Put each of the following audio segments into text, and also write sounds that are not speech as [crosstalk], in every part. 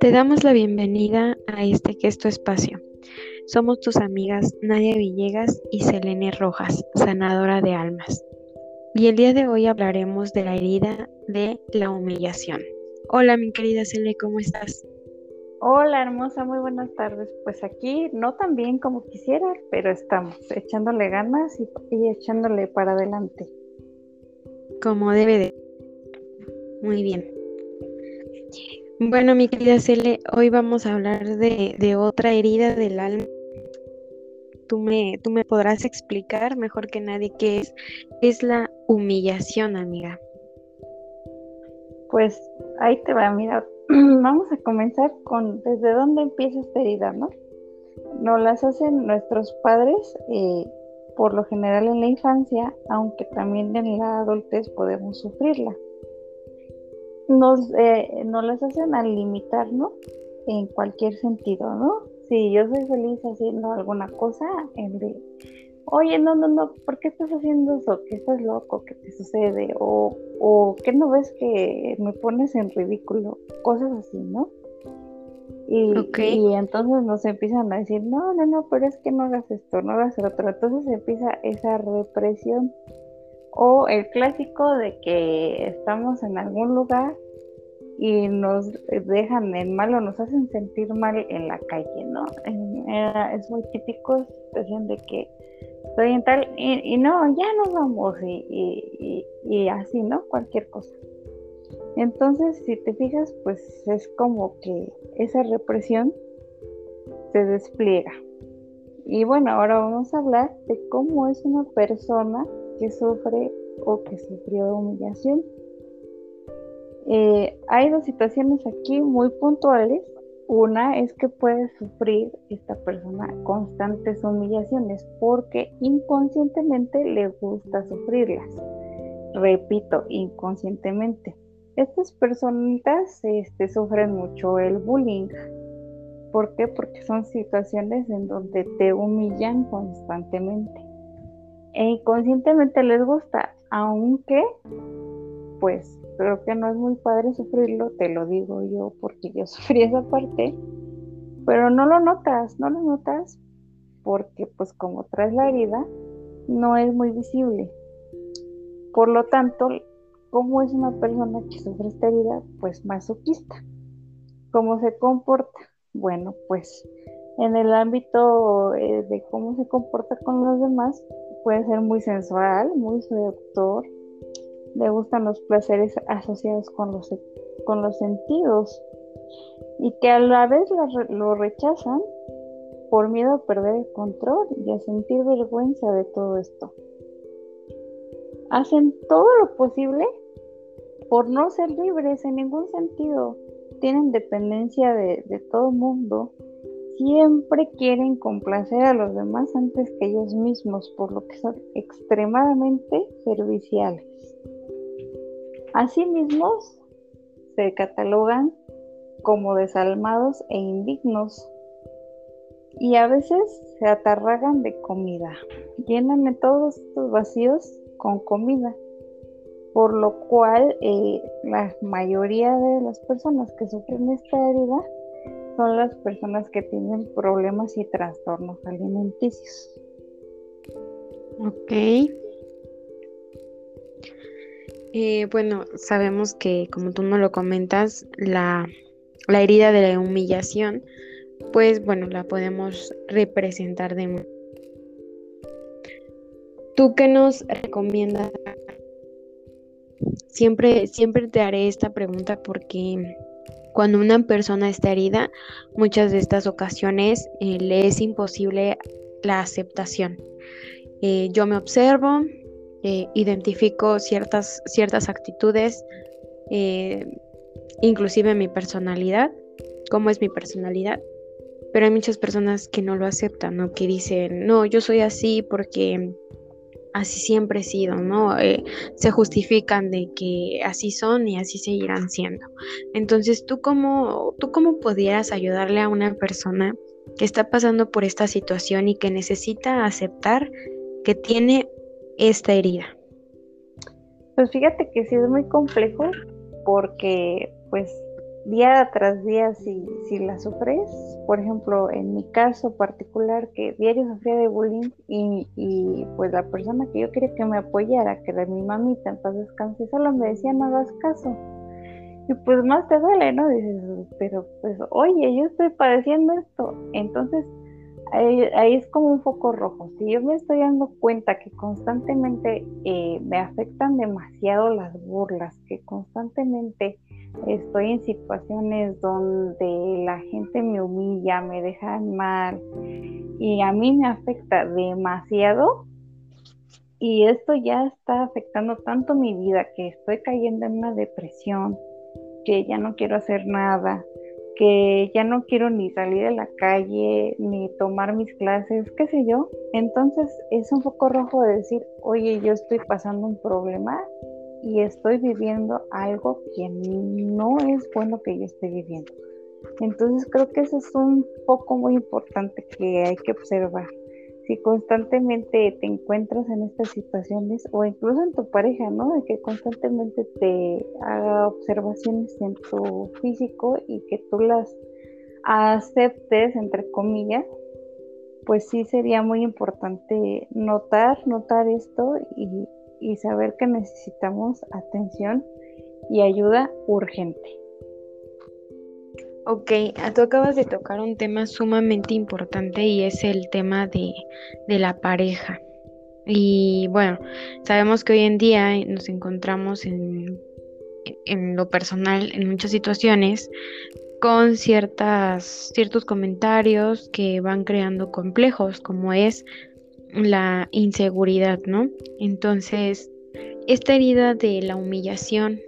Te damos la bienvenida a este gesto espacio. Somos tus amigas Nadia Villegas y Selene Rojas, sanadora de almas. Y el día de hoy hablaremos de la herida de la humillación. Hola mi querida Selene, ¿cómo estás? Hola hermosa, muy buenas tardes. Pues aquí no tan bien como quisiera, pero estamos echándole ganas y echándole para adelante. Como debe de. Muy bien. Bueno, mi querida Cele, hoy vamos a hablar de, otra herida del alma. Tú me, tú me podrás explicar mejor que nadie qué es, es la humillación, amiga. Pues ahí te va, mira, [clears throat] vamos a comenzar con desde dónde empieza esta herida, ¿no? Nos las hacen nuestros padres, eh, por lo general en la infancia, aunque también en la adultez podemos sufrirla nos, eh, nos las hacen al limitarnos en cualquier sentido, ¿no? Si yo soy feliz haciendo alguna cosa, en de, oye, no, no, no, ¿por qué estás haciendo eso? ¿Qué estás loco? ¿Qué te sucede? O, o ¿qué no ves que me pones en ridículo? Cosas así, ¿no? Y, y, entonces nos empiezan a decir, no, no, no, pero es que no hagas esto, no hagas lo otro. Entonces empieza esa represión o el clásico de que estamos en algún lugar y nos dejan en mal o nos hacen sentir mal en la calle, ¿no? Es muy típico situación de que estoy en tal y, no, ya nos vamos y, y, así, ¿no? Cualquier cosa. Entonces, si te fijas, pues es como que esa represión se despliega. Y bueno, ahora vamos a hablar de cómo es una persona que sufre o que sufrió humillación. Eh, hay dos situaciones aquí muy puntuales. Una es que puede sufrir esta persona constantes humillaciones porque inconscientemente le gusta sufrirlas. Repito, inconscientemente. Estas personitas este, sufren mucho el bullying. ¿Por qué? Porque son situaciones en donde te humillan constantemente e inconscientemente les gusta, aunque pues creo que no es muy padre sufrirlo, te lo digo yo porque yo [laughs] sufrí esa parte, pero no lo notas, no lo notas porque pues como traes la herida, no es muy visible. Por lo tanto, ¿cómo es una persona que sufre esta herida? Pues masoquista. ¿Cómo se comporta? Bueno, pues en el ámbito eh, de cómo se comporta con los demás, puede ser muy sensual, muy seductor, le gustan los placeres asociados con los, con los sentidos y que a la vez lo rechazan por miedo a perder el control y a sentir vergüenza de todo esto. Hacen todo lo posible por no ser libres en ningún sentido. Tienen dependencia de, todo mundo siempre quieren complacer a los demás antes que ellos mismos, por lo que son extremadamente serviciales. Asimismo, se catalogan como desalmados e indignos y a veces se atarragan de comida. Llenan todos estos vacíos con comida, por lo cual eh, la mayoría de las personas que sufren esta herida son las personas que tienen problemas y trastornos alimenticios. Ok. Eh, bueno, sabemos que como tú no lo comentas, la, la herida de la humillación, pues bueno, la podemos representar de... ¿Tú qué nos recomiendas? Siempre, siempre te haré esta pregunta porque cuando una persona está herida, muchas de estas ocasiones eh, le es imposible la aceptación. Eh, yo me observo, eh, identifico ciertas, ciertas actitudes, inclusive mi personalidad, cómo es mi personalidad, pero hay muchas personas que no lo aceptan, ¿no? que dicen, no, yo soy así porque así siempre he sido, ¿no? Eh, se justifican de que así son y así seguirán siendo. Entonces, ¿tú cómo, ¿tú cómo pudieras ayudarle a una persona que está pasando por esta situación y que necesita aceptar que tiene esta herida? Pues fíjate que sí es muy complejo porque pues día tras día si, si la sufres, por ejemplo, en mi caso particular que diario sufría de bullying y, y, pues la persona que yo quería que me apoyara, que era mi mamita, en paz descanse, solo me decía no hagas caso. Y pues más te duele, ¿no? Dices, pero pues oye, yo estoy padeciendo esto. Entonces ahí, es como un foco rojo. Si yo me estoy dando cuenta que constantemente eh, me afectan demasiado las burlas, que constantemente estoy en situaciones donde la gente me humilla, me deja mal y a mí me afecta demasiado y esto ya está afectando tanto mi vida que estoy cayendo en una depresión, que ya no quiero hacer nada, que ya no quiero ni salir a la calle, ni tomar mis clases, qué sé yo. Entonces es un poco rojo de decir, oye, yo estoy pasando un problema y estoy viviendo algo que no es bueno que yo esté viviendo. Entonces creo que eso es un poco muy importante que hay que observar si constantemente te encuentras en estas situaciones o incluso en tu pareja, ¿no? De que constantemente te haga observaciones en tu físico y que tú las aceptes, entre comillas, pues sí sería muy importante notar, notar esto y, y saber que necesitamos atención y ayuda urgente. Ok, ah, tú acabas de tocar un tema sumamente importante y es el tema de, la pareja. Y bueno, sabemos que hoy en día nos encontramos en, en lo personal en muchas situaciones con ciertas, ciertos comentarios que van creando complejos, como es la inseguridad, ¿no? Entonces, esta herida de la humillación,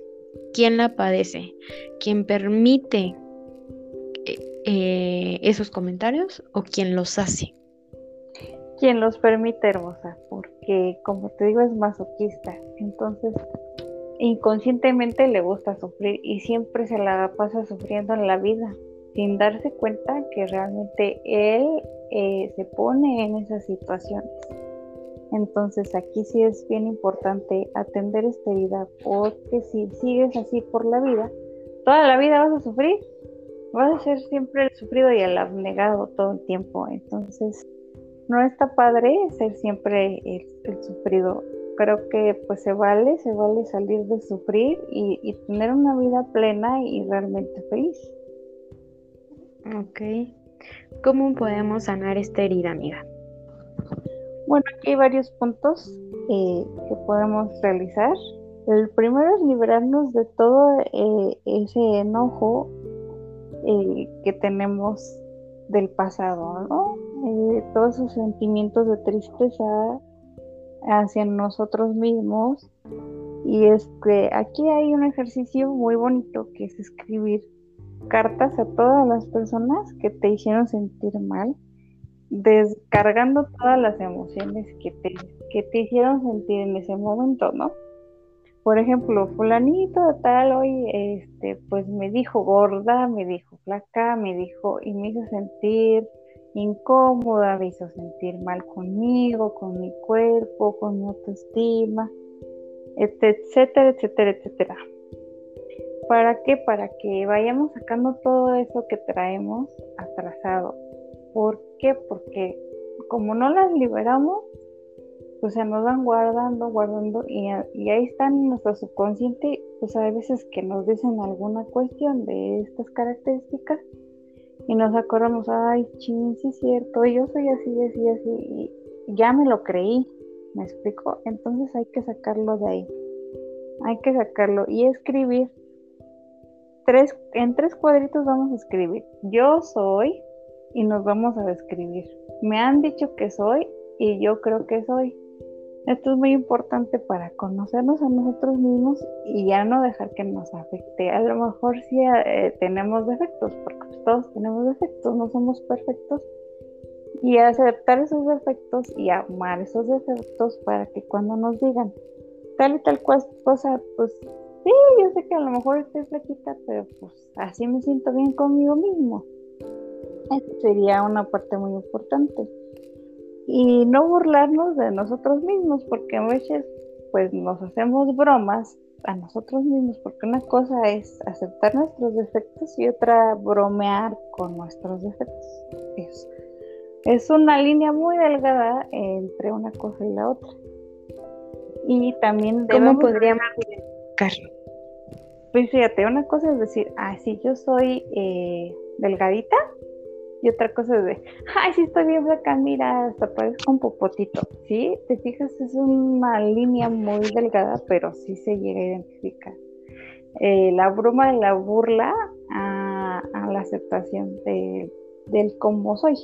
¿quién la padece? ¿Quién permite eh, esos comentarios o quien los hace? Quien los permite, hermosa, porque como te digo es masoquista, entonces inconscientemente le gusta sufrir y siempre se la pasa sufriendo en la vida, sin darse cuenta que realmente él eh, se pone en esas situaciones. Entonces aquí sí es bien importante atender esta herida, porque si sigues así por la vida, toda la vida vas a sufrir vas a ser siempre el sufrido y el abnegado todo el tiempo. Entonces, no está padre ser siempre el, sufrido. Creo que pues se vale, se vale salir de sufrir y, tener una vida plena y realmente feliz. Ok. ¿Cómo podemos sanar esta herida, amiga? Bueno, aquí hay varios puntos eh, que podemos realizar. El primero es liberarnos de todo eh, ese enojo eh, que tenemos del pasado, ¿no? Todos esos sentimientos de tristeza hacia nosotros mismos. Y es que aquí hay un ejercicio muy bonito que es escribir cartas a todas las personas que te hicieron sentir mal, descargando todas las emociones que te, que te hicieron sentir en ese momento, ¿no? por ejemplo, fulanito de tal hoy, este, pues me dijo gorda, me dijo flaca, me dijo y me hizo sentir incómoda, me hizo sentir mal conmigo, con mi cuerpo, con mi autoestima, etcétera, etcétera, etcétera. ¿Para qué? Para que vayamos sacando todo eso que traemos atrasado. ¿Por qué? Porque como no las liberamos, pues se nos van guardando, guardando y, ahí están en nuestro subconsciente, pues a veces que nos dicen alguna cuestión de estas características y nos acordamos, ay, ching, sí es cierto, yo soy así, así, así, y ya me lo creí, ¿me explico? Entonces hay que sacarlo de ahí, hay que sacarlo y escribir. En tres cuadritos vamos a escribir, yo soy y nos vamos a describir. Me han dicho que soy y yo creo que soy. Esto es muy importante para conocernos a nosotros mismos y ya no dejar que nos afecte. A lo mejor sí eh, tenemos defectos, porque pues, todos tenemos defectos, no somos perfectos. Y aceptar esos defectos y amar esos defectos para que cuando nos digan tal y tal cosa, pues sí, yo sé que a lo mejor estoy flaquita, pero pues así me siento bien conmigo mismo. Esto sería una parte muy importante y no burlarnos de nosotros mismos, porque a veces pues nos hacemos bromas a nosotros mismos, porque una cosa es aceptar nuestros defectos y otra bromear con nuestros defectos. Es, es una línea muy delgada entre una cosa y la otra. Y también ¿Cómo podríamos Pues fíjate, una cosa es decir, ah, sí, yo soy eh, delgadita, y otra cosa es de, ay, sí estoy bien flaca, mira, hasta parezco un popotito, ¿sí? Te fijas, es una línea muy delgada, pero sí se llega a identificar. Eh, la broma de la burla a, la aceptación de, del cómo soy.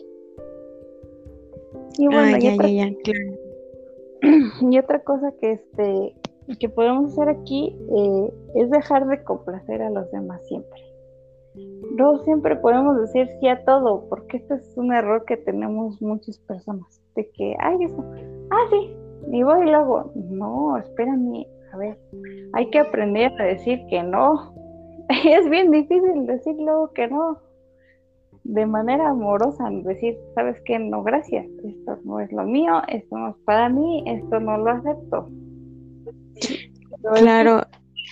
Y bueno, y, otra, [clears throat] y otra cosa que este que podemos hacer aquí eh, es dejar de complacer a los demás siempre. No siempre podemos decir sí a todo, porque este es un error que tenemos muchas personas, de que, ay, eso, ah, sí, y voy y luego, no, espérame, a ver, hay que aprender a decir que no. [laughs] es bien difícil decir luego que no, de manera amorosa, decir, sabes que no, gracias, esto no es lo mío, esto no es para mí, esto no lo acepto. Claro.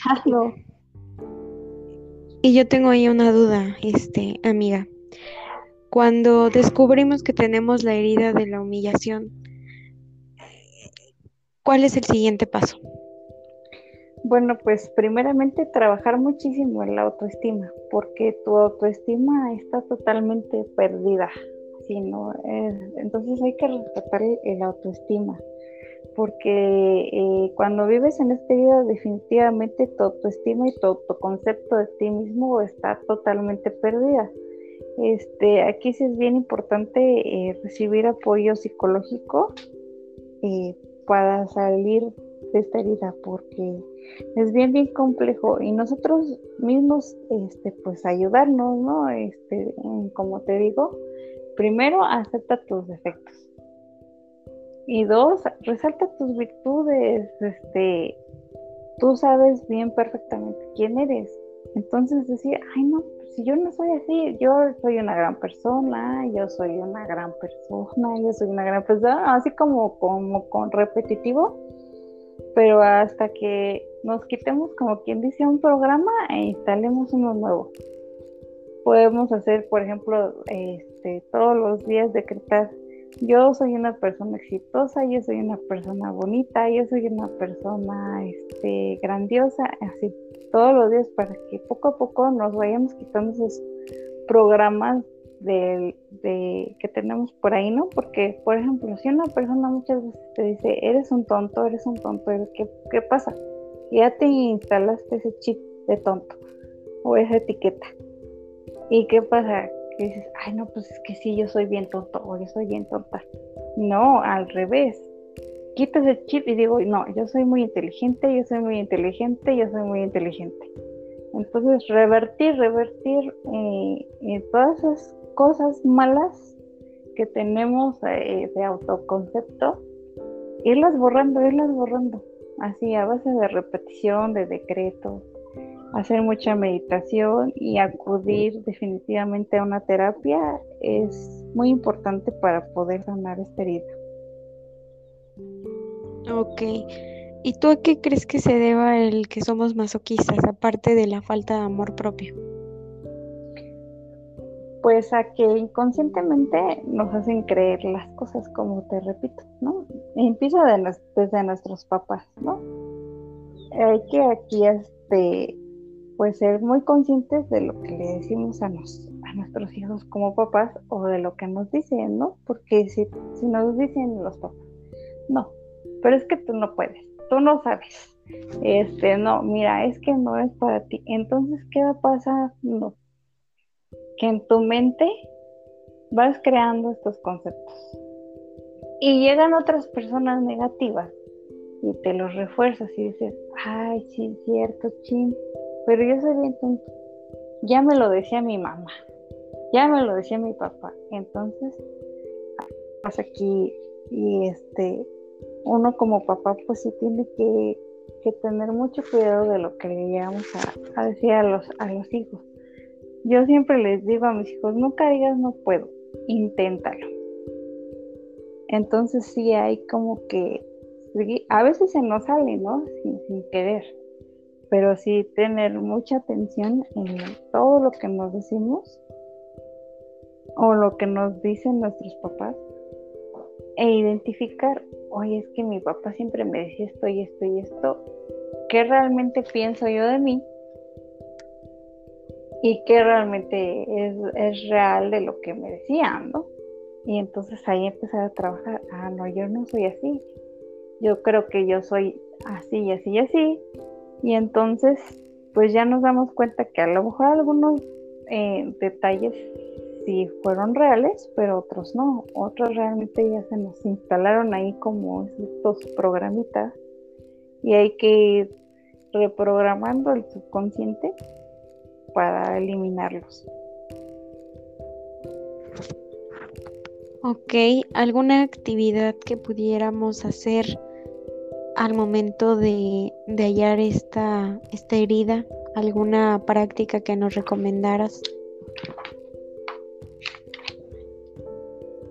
Hazlo. Y yo tengo ahí una duda, este, amiga. Cuando descubrimos que tenemos la herida de la humillación, ¿cuál es el siguiente paso? Bueno, pues primeramente trabajar muchísimo en la autoestima, porque tu autoestima está totalmente perdida. ¿no? entonces hay que rescatar el autoestima porque eh, cuando vives en esta vida definitivamente tu autoestima y tu, concepto de ti mismo está totalmente perdida. Este, aquí sí es bien importante eh, recibir apoyo psicológico para salir de esta herida porque es bien bien complejo. Y nosotros mismos este pues ayudarnos no este como te digo primero acepta tus defectos y dos, resalta tus virtudes, este, tú sabes bien perfectamente quién eres. Entonces decir, ay no, pues si yo no soy así, yo soy una gran persona, yo soy una gran persona, yo soy una gran persona, así como, como con repetitivo, pero hasta que nos quitemos, como quien dice, un programa e instalemos uno nuevo. Podemos hacer, por ejemplo, este, todos los días decretar yo soy una persona exitosa, yo soy una persona bonita, yo soy una persona este, grandiosa, así todos los días para que poco a poco nos vayamos quitando esos programas de, que tenemos por ahí, ¿no? Porque, por ejemplo, si una persona muchas veces te dice, eres un tonto, eres un tonto, ¿qué, qué pasa? Ya te instalaste ese chip de tonto o esa etiqueta. ¿Y qué pasa? Dices, ay, no, pues es que sí, yo soy bien tonto o yo soy bien tonta. No, al revés. Quitas el chip y digo, no, yo soy muy inteligente, yo soy muy inteligente, yo soy muy inteligente. Entonces, revertir, revertir eh, eh, todas esas cosas malas que tenemos eh, de autoconcepto, irlas borrando, irlas borrando, así a base de repetición, de decretos, hacer mucha meditación y acudir definitivamente a una terapia es muy importante para poder sanar esta herida. Ok. ¿Y tú a qué crees que se deba el que somos masoquistas, aparte de la falta de amor propio? Pues a que inconscientemente nos hacen creer las cosas, como te repito, ¿no? Empieza desde nuestros papás, ¿no? Hay que aquí este, pues ser muy conscientes de lo que le decimos a, a nuestros hijos como papás o de lo que nos dicen, ¿no? Porque si, si nos dicen los papás, no, pero es que tú no puedes, tú no sabes, este, no, mira, es que no es para ti, entonces, ¿qué va? No, que en tu mente vas creando estos conceptos y llegan otras personas negativas y te los refuerzas y dices, ay, sí, cierto, chin, pero yo soy bien. Ya me lo decía mi mamá, ya me lo decía mi papá. Entonces, pues aquí, y este, uno como papá, pues sí tiene que, tener mucho cuidado de lo que le llegamos a, decir a los, a los hijos. Yo siempre les digo a mis hijos, nunca digas no puedo, inténtalo. Entonces sí hay como que a veces se nos sale, ¿no? Sin, sin querer, pero sí tener mucha atención en todo lo que nos decimos o lo que nos dicen nuestros papás e identificar, oye, es que mi papá siempre me decía esto y esto y esto, ¿qué realmente pienso yo de mí? Y qué realmente es, es real de lo que me decían, ¿no? Y entonces ahí empezar a trabajar, ah, no, yo no soy así, yo creo que yo soy así y así y así. Y entonces, pues ya nos damos cuenta que a lo mejor algunos eh, detalles sí fueron reales, pero otros no. Otros realmente ya se nos instalaron ahí como estos programitas y hay que ir reprogramando el subconsciente para eliminarlos. Ok, ¿alguna actividad que pudiéramos hacer al momento de, hallar esta, esta herida? ¿Alguna práctica que nos recomendaras?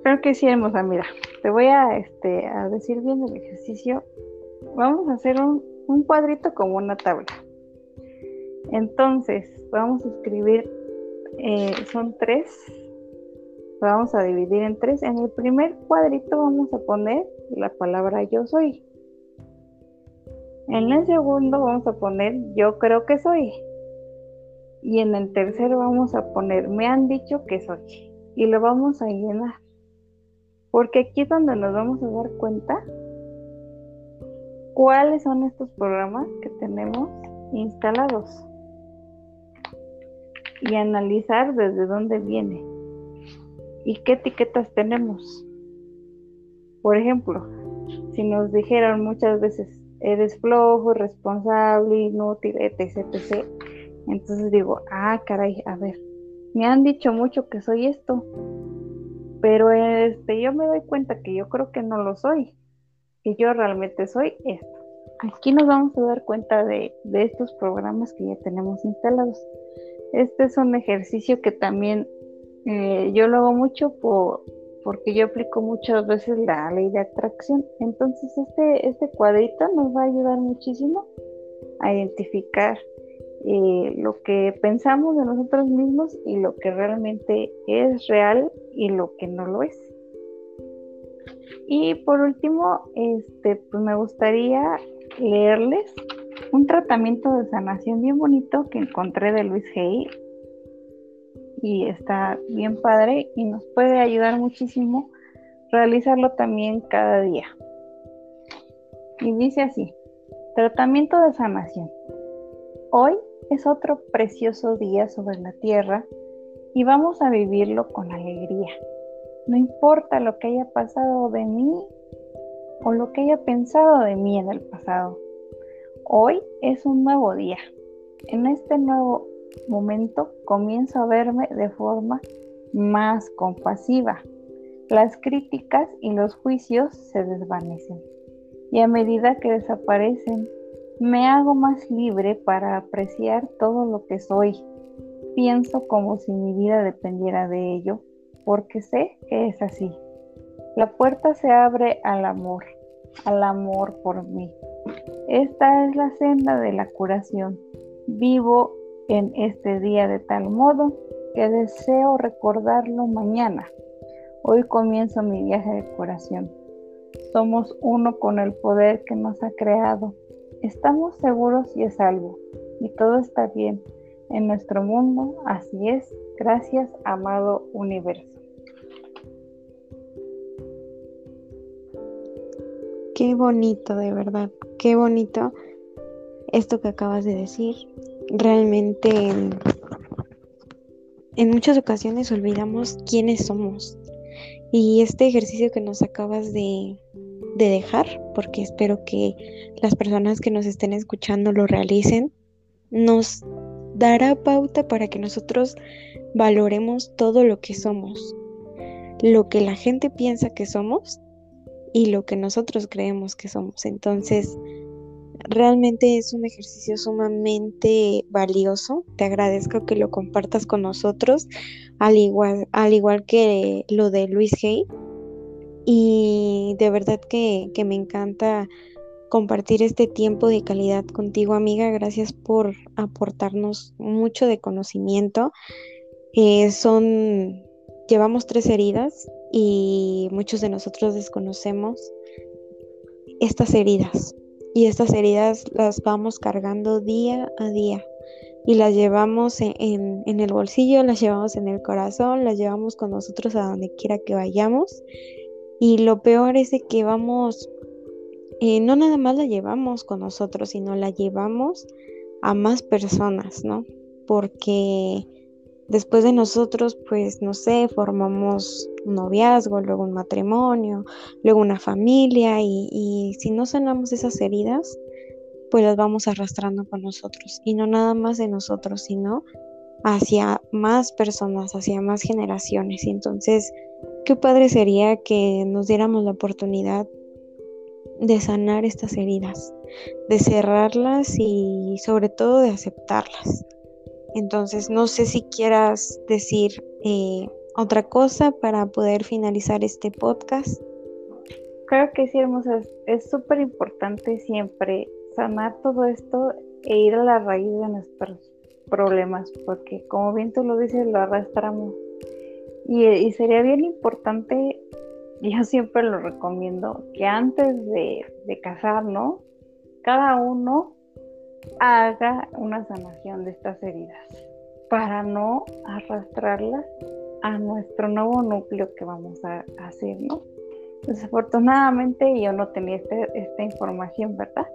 Creo que sí, hermosa. Mira, te voy a, este, a decir bien el ejercicio. Vamos a hacer un, un cuadrito como una tabla. Entonces, vamos a escribir, eh, son tres vamos a dividir en tres. En el primer cuadrito vamos a poner la palabra yo soy. En el segundo vamos a poner yo creo que soy. Y en el tercero vamos a poner me han dicho que soy. Y lo vamos a llenar. Porque aquí es donde nos vamos a dar cuenta cuáles son estos programas que tenemos instalados. Y analizar desde dónde viene y qué etiquetas tenemos. Por ejemplo, si nos dijeron muchas veces, eres flojo, responsable, inútil, etc, etc. Entonces digo, ah, caray, a ver, me han dicho mucho que soy esto, pero este, yo me doy cuenta que yo creo que no lo soy, que yo realmente soy esto. Aquí nos vamos a dar cuenta de, de estos programas que ya tenemos instalados. Este es un ejercicio que también eh, yo lo hago mucho por, porque yo aplico muchas veces la ley de atracción. Entonces este, este cuadrito nos va a ayudar muchísimo a identificar eh, lo que pensamos de nosotros mismos y lo que realmente es real y lo que no lo es. Y por último, este, pues me gustaría leerles un tratamiento de sanación bien bonito que encontré de Luis Hay y está bien padre y nos puede ayudar muchísimo realizarlo también cada día. Y dice así, tratamiento de sanación. Hoy es otro precioso día sobre la tierra y vamos a vivirlo con alegría. No importa lo que haya pasado de mí o lo que haya pensado de mí en el pasado. Hoy es un nuevo día. En este nuevo momento comienzo a verme de forma más compasiva. Las críticas y los juicios se desvanecen y a medida que desaparecen, me hago más libre para apreciar todo lo que soy. Pienso como si mi vida dependiera de ello, porque sé que es así. La puerta se abre al amor, al amor por mí. Esta es la senda de la curación. Vivo en este día de tal modo que deseo recordarlo mañana. Hoy comienzo mi viaje de curación. Somos uno con el poder que nos ha creado. Estamos seguros y es algo. Y todo está bien en nuestro mundo. Así es. Gracias, amado universo. Qué bonito, de verdad. Qué bonito esto que acabas de decir realmente en muchas ocasiones olvidamos quiénes somos. Y este ejercicio que nos acabas de, dejar, porque espero que las personas que nos estén escuchando lo realicen, nos dará pauta para que nosotros valoremos todo lo que somos, lo que la gente piensa que somos y lo que nosotros creemos que somos. Entonces, Realmente es un ejercicio sumamente valioso. Te agradezco que lo compartas con nosotros, al igual, al igual que lo de Luis Hay. y de verdad que, me encanta compartir este tiempo de calidad contigo, amiga. Gracias por aportarnos mucho de conocimiento. Eh, son, llevamos tres heridas y muchos de nosotros desconocemos estas heridas. Y estas heridas las vamos cargando día a día y las llevamos en, el bolsillo, las llevamos en el corazón, las llevamos con nosotros a donde quiera que vayamos. Y lo peor es de que vamos, eh, no nada más la llevamos con nosotros, sino la llevamos a más personas, ¿no? Porque después de nosotros, pues, no sé, formamos un noviazgo, luego un matrimonio, luego una familia y, si no sanamos esas heridas, pues las vamos arrastrando con nosotros y no nada más de nosotros, sino hacia más personas, hacia más generaciones. Y entonces, qué padre sería que nos diéramos la oportunidad de sanar estas heridas, de cerrarlas y sobre todo de aceptarlas. Entonces, no sé si quieras decir eh, otra cosa para poder finalizar este podcast. Creo que sí, hermosa. Es súper importante siempre sanar todo esto e ir a la raíz de nuestros problemas, porque como bien tú lo dices, lo arrastramos. Y, sería bien importante, [laughs] yo siempre lo recomiendo, que antes de, de casarnos, cada uno haga una sanación de estas heridas para no arrastrarlas a nuestro nuevo núcleo que vamos a, hacer, ¿no? Desafortunadamente yo no tenía este, esta información, ¿verdad?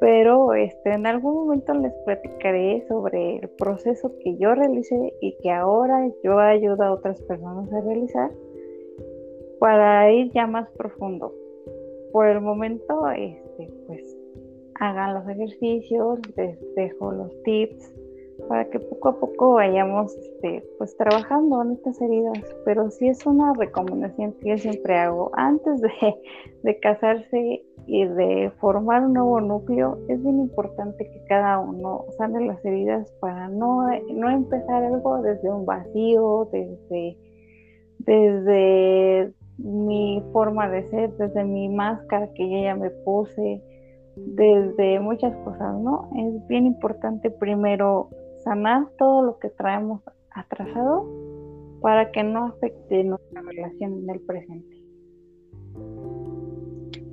pero este, en algún momento les platicaré sobre el proceso que yo realicé y que ahora yo ayudo a otras personas a realizar para ir ya más profundo. Por el momento, este, hagan los ejercicios, les dejo los tips para que poco a poco vayamos este, pues trabajando en estas heridas. Pero sí es una recomendación que yo siempre hago antes de, de casarse y de formar un nuevo núcleo, es bien importante que cada uno sane las heridas para no, no empezar algo desde un vacío, desde, desde mi forma de ser, desde mi máscara que yo ya me puse, desde muchas cosas, ¿no? Es bien importante primero sanar todo lo que traemos atrasado para que no afecte nuestra relación en el presente.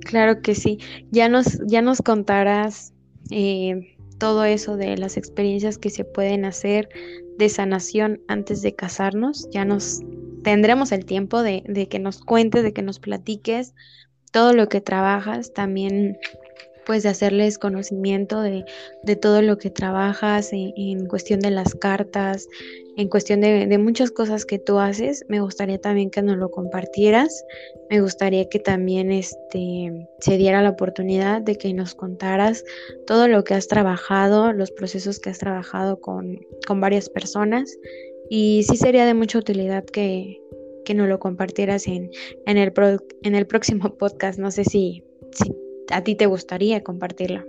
Claro que sí. Ya nos, ya nos contarás eh, todo eso de las experiencias que se pueden hacer de sanación antes de casarnos. Ya nos tendremos el tiempo de, de que nos cuentes, de que nos platiques todo lo que trabajas. También pues de hacerles conocimiento de, todo lo que trabajas en, cuestión de las cartas, en cuestión de, muchas cosas que tú haces. Me gustaría también que nos lo compartieras. Me gustaría que también este, se diera la oportunidad de que nos contaras todo lo que has trabajado, los procesos que has trabajado con, varias personas. Y sí sería de mucha utilidad que, que nos lo compartieras en, en, el, en el próximo [laughs] podcast. No sé si, si a ti te gustaría compartirla.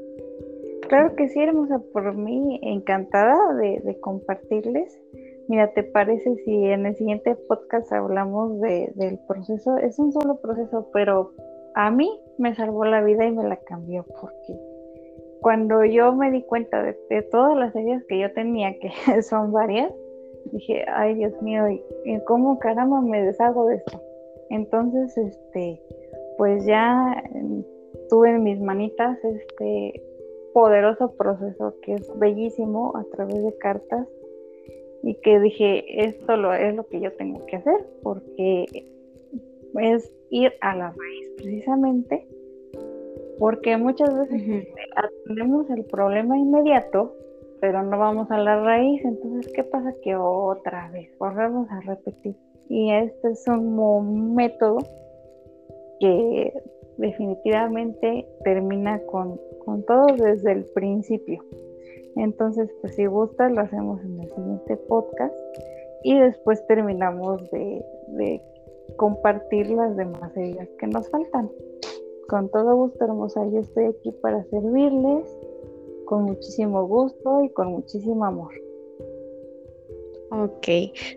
Claro que sí, hermosa, por mí encantada de, compartirles. Mira, ¿te parece si en el siguiente podcast hablamos del proceso? Es un solo proceso, pero a mí me salvó la vida y me la cambió porque cuando yo me di cuenta de, todas las heridas que yo tenía, que [laughs] son varias, dije, ay Dios mío, ¿y cómo caramba me deshago de esto? Entonces, este, pues ya tuve en mis manitas este poderoso proceso que es bellísimo a través de cartas y que dije, esto lo, es lo que yo tengo que hacer porque es ir a la raíz precisamente porque muchas veces atendemos el problema inmediato pero no vamos a la raíz. Entonces qué pasa que otra vez volvemos a repetir. Y este es un método que definitivamente termina con, todo desde el principio. Entonces, pues si gustas, lo hacemos en el siguiente podcast y después terminamos de, compartir las demás ideas que nos faltan. Con todo gusto, hermosa, yo estoy aquí para servirles con muchísimo gusto y con muchísimo amor. Ok,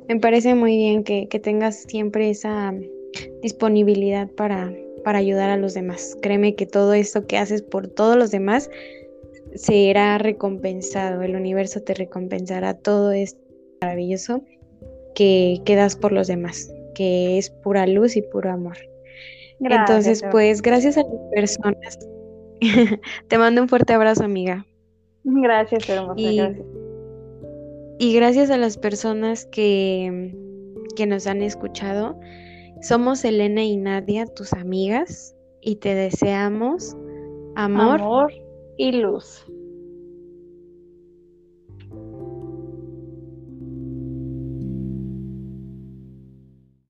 me parece muy bien que, que tengas siempre esa disponibilidad para, para ayudar a los demás. Créeme que todo esto que haces por todos los demás será recompensado, el universo te recompensará todo esto maravilloso que, quedas das por los demás, que es pura luz y puro amor. Entonces, pues gracias a las personas. [laughs] te mando un fuerte abrazo, amiga. Gracias, hermosa. Y, gracias. y gracias a las personas que, que nos han escuchado. Somos Elena y Nadia, tus amigas, y te deseamos amor, y luz.